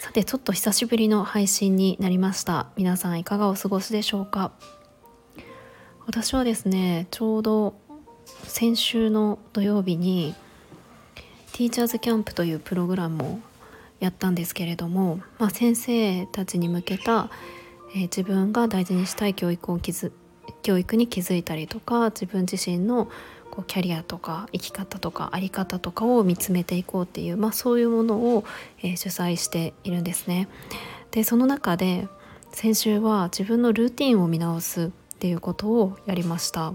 さてちょっと久しぶりの配信になりました。皆さんいかがお過ごしでしょうか？私はですねちょうど先週の土曜日にティーチャーズキャンプというプログラムをやったんですけれども、まあ、先生たちに向けた、えー、自分が大事にしたい教育を教育に気づいたりとか自分自身のこうキャリアとか生き方とか在り方とかを見つめていこうっていう、まあ、そういうものを、えー、主催しているんですね。でその中で先週は自分のルーティンを見直すっていうことをやりました。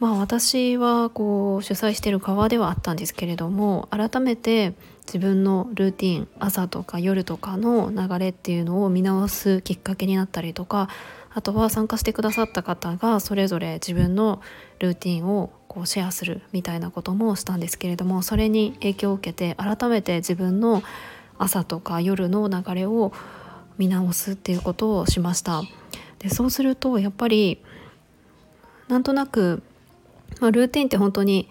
まあ私はこう主催している側ではあったんですけれども改めて自分のルーティン朝とか夜とかの流れっていうのを見直すきっかけになったりとかあとは参加してくださった方がそれぞれ自分のルーティンをこうシェアするみたいなこともしたんですけれどもそれに影響を受けて改めて自分の朝とか夜の流れを見直すっていうことをしました。でそうするとやっぱりなんとなくまあ、ルーティンって本当に、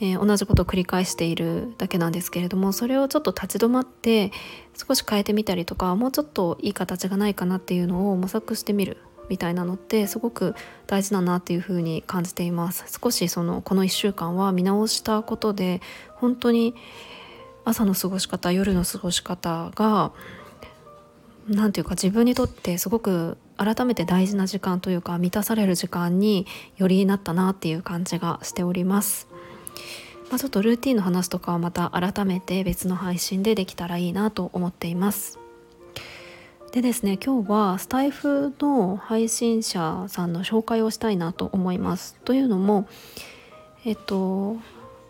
えー、同じことを繰り返しているだけなんですけれどもそれをちょっと立ち止まって少し変えてみたりとかもうちょっといい形がないかなっていうのを模索してみるみたいなのってすごく大事だなっていうふうに感じています少しそのこの1週間は見直したことで本当に朝の過ごし方夜の過ごし方が何て言うか自分にとってすごく改めて大事な時間というか満たされる時間によりなったなっていう感じがしております。まあ、ちょっとルーティンの話とかはまた改めて別の配信でできたらいいなと思っています。でですね今日はスタイフの配信者さんの紹介をしたいなと思います。というのもえっと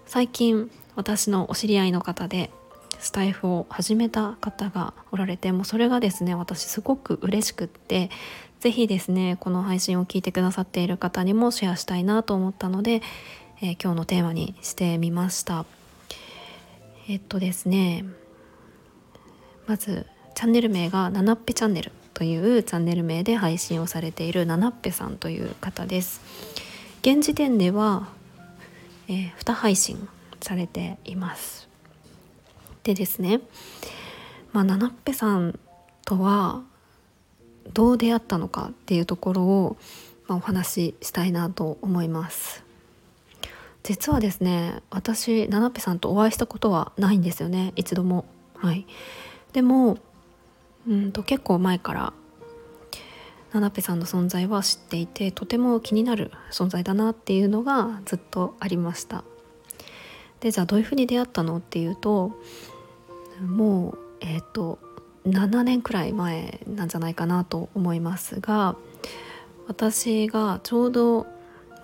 最近私のお知り合いの方でスタイフを始めた方がおられてもうそれがですね私すごく嬉しくって是非ですねこの配信を聞いてくださっている方にもシェアしたいなと思ったので、えー、今日のテーマにしてみました。えっとですねまずチャンネル名がななっぺチャンネルというチャンネル名で配信をされているななっぺさんという方です。現時点では、えー、2配信されています。でですねまあ七っぺさんとはどう出会ったのかっていうところを、まあ、お話ししたいなと思います。実はですね私七っぺさんとお会いしたことはないんですよね一度も。はい。でもうんと結構前から七っぺさんの存在は知っていてとても気になる存在だなっていうのがずっとありました。でじゃあどういうふうに出会ったのっていうともうえっ、ー、と7年くらい前なんじゃないかなと思いますが私がちょうど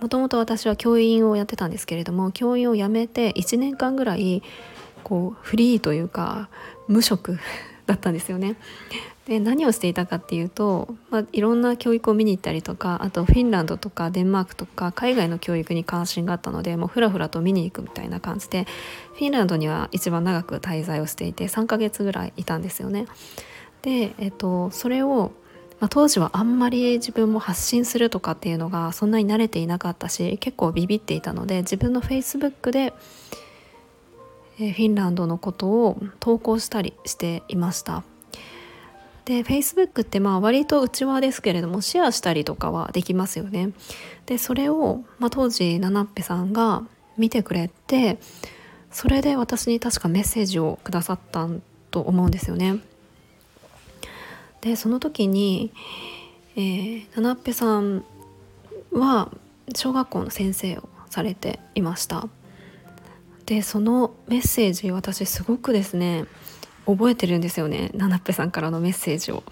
もともと私は教員をやってたんですけれども教員を辞めて1年間ぐらいこうフリーというか無職 だったんですよね。で何をしていたかっていうと、まあ、いろんな教育を見に行ったりとかあとフィンランドとかデンマークとか海外の教育に関心があったのでもうふらふらと見に行くみたいな感じでフィンランドには一番長く滞在をしていて3ヶ月ぐらいいたんですよね。で、えっと、それを、まあ、当時はあんまり自分も発信するとかっていうのがそんなに慣れていなかったし結構ビビっていたので自分のフェイスブックでフィンランドのことを投稿したりしていました。で Facebook ってまあ割と内輪ですけれどもシェアしたりとかはできますよね。でそれを、まあ、当時ナナッペさんが見てくれてそれで私に確かメッセージをくださったと思うんですよね。でその時に、えー、ナナッペさんは小学校の先生をされていました。でそのメッセージ私すごくですね覚えてるんですよねナナッペさんからのメッセージを。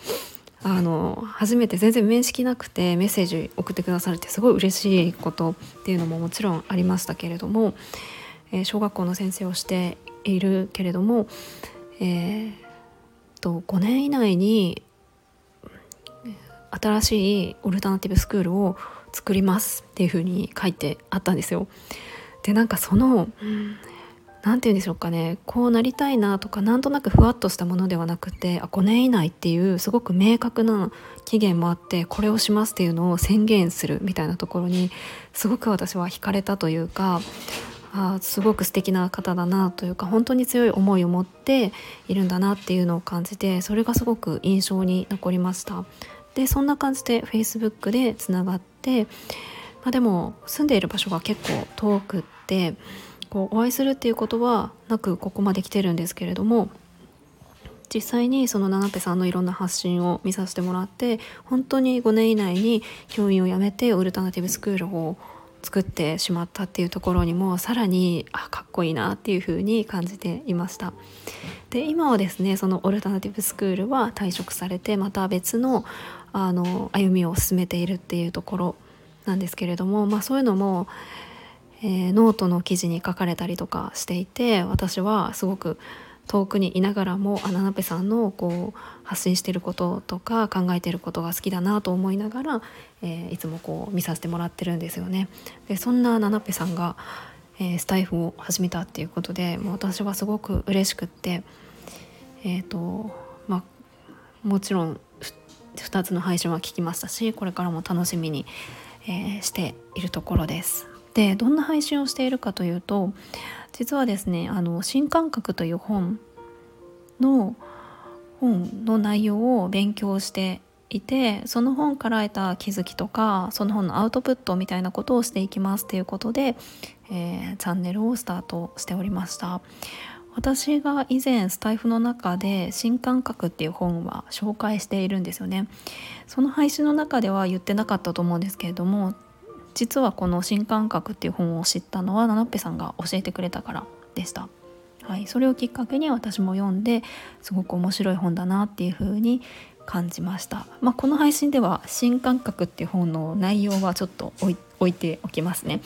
あの初めて全然面識なくてメッセージ送ってくださるってすごい嬉しいことっていうのももちろんありましたけれども、えー、小学校の先生をしているけれども、えー、と5年以内に新しいオルタナティブスクールを作りますっていう風に書いてあったんですよ。でなんかその何て言うんでしょうかねこうなりたいなとかなんとなくふわっとしたものではなくてあ5年以内っていうすごく明確な期限もあってこれをしますっていうのを宣言するみたいなところにすごく私は惹かれたというかあすごく素敵な方だなというか本当に強い思いを持っているんだなっていうのを感じてそれがすごく印象に残りましたでそんな感じで Facebook でつながって、まあ、でも住んでいる場所が結構遠くってこうお会いするっていうことはなくここまで来てるんですけれども実際にそのナナペさんのいろんな発信を見させてもらって本当に5年以内に教員を辞めてオルタナティブスクールを作ってしまったっていうところにもさらにあかっこいいなっていう風に感じていました。で今はですねそのオルタナティブスクールは退職されてまた別のあの歩みを進めているっていうところなんですけれども、まあ、そういうのもえー、ノートの記事に書かれたりとかしていて私はすごく遠くにいながらもあナナペさんのこう発信していることとか考えていることが好きだなと思いながら、えー、いつもこう見させてもらってるんですよね。でそんなナナペさんが、えー、スタイフを始めたっていうことでもう私はすごく嬉しくってえっ、ー、とまあもちろん2つの配信は聞きましたしこれからも楽しみに、えしているところです。でどんな配信をしているかというと実はですね「あの新感覚」という本の本の内容を勉強していてその本から得た気づきとかその本のアウトプットみたいなことをしていきますということで、えー、チャンネルをスタートしておりました私が以前スタイフの中で「新感覚」っていう本は紹介しているんですよねその配信の中では言ってなかったと思うんですけれども実はこの「新感覚」っていう本を知ったのはナナッペさんが教えてくれたからでした。はい、それをきっかけに私も読んですごく面白い本だなっていう風に感じました、まあ、この配信では「新感覚」っていう本の内容はちょっと置いておきますね。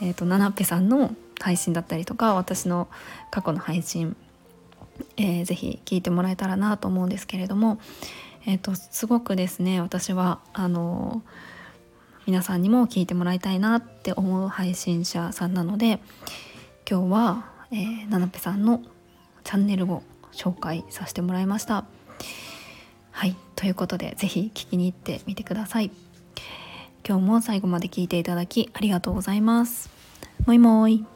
えーと、ナナッペさんの配信だったりとか私の過去の配信、えー、ぜひ聞いてもらえたらなと思うんですけれども、えーとすごくですね私はあの皆さんにも聞いてもらいたいなって思う配信者さんなので今日は、えー、ななぺさんのチャンネルを紹介させてもらいました。はいということで是非聞きに行ってみてください。今日も最後まで聞いていただきありがとうございます。もいもい。